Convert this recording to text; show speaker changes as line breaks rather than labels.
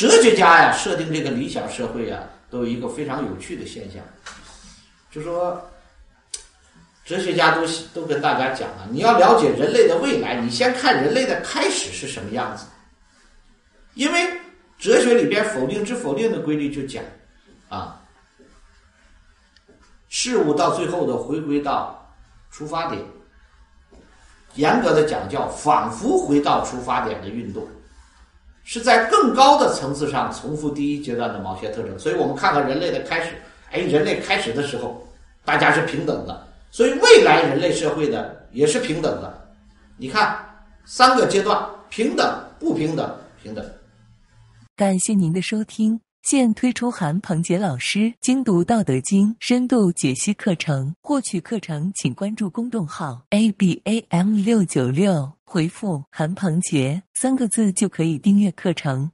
哲学家呀设定这个理想社会呀，都有一个非常有趣的现象，就说哲学家都都跟大家讲啊，你要了解人类的未来，你先看人类的开始是什么样子，因为哲学里边否定之否定的规律就讲啊，事物到最后的回归到出发点。严格的讲，叫仿佛回到出发点的运动，是在更高的层次上重复第一阶段的某些特征。所以我们看看人类的开始，哎，人类开始的时候，大家是平等的，所以未来人类社会的也是平等的。你看三个阶段：平等、不平等、平等。
感谢您的收听。现推出韩鹏杰老师精读《道德经》深度解析课程，获取课程请关注公众号 a b a m 六九六，回复“韩鹏杰”三个字就可以订阅课程。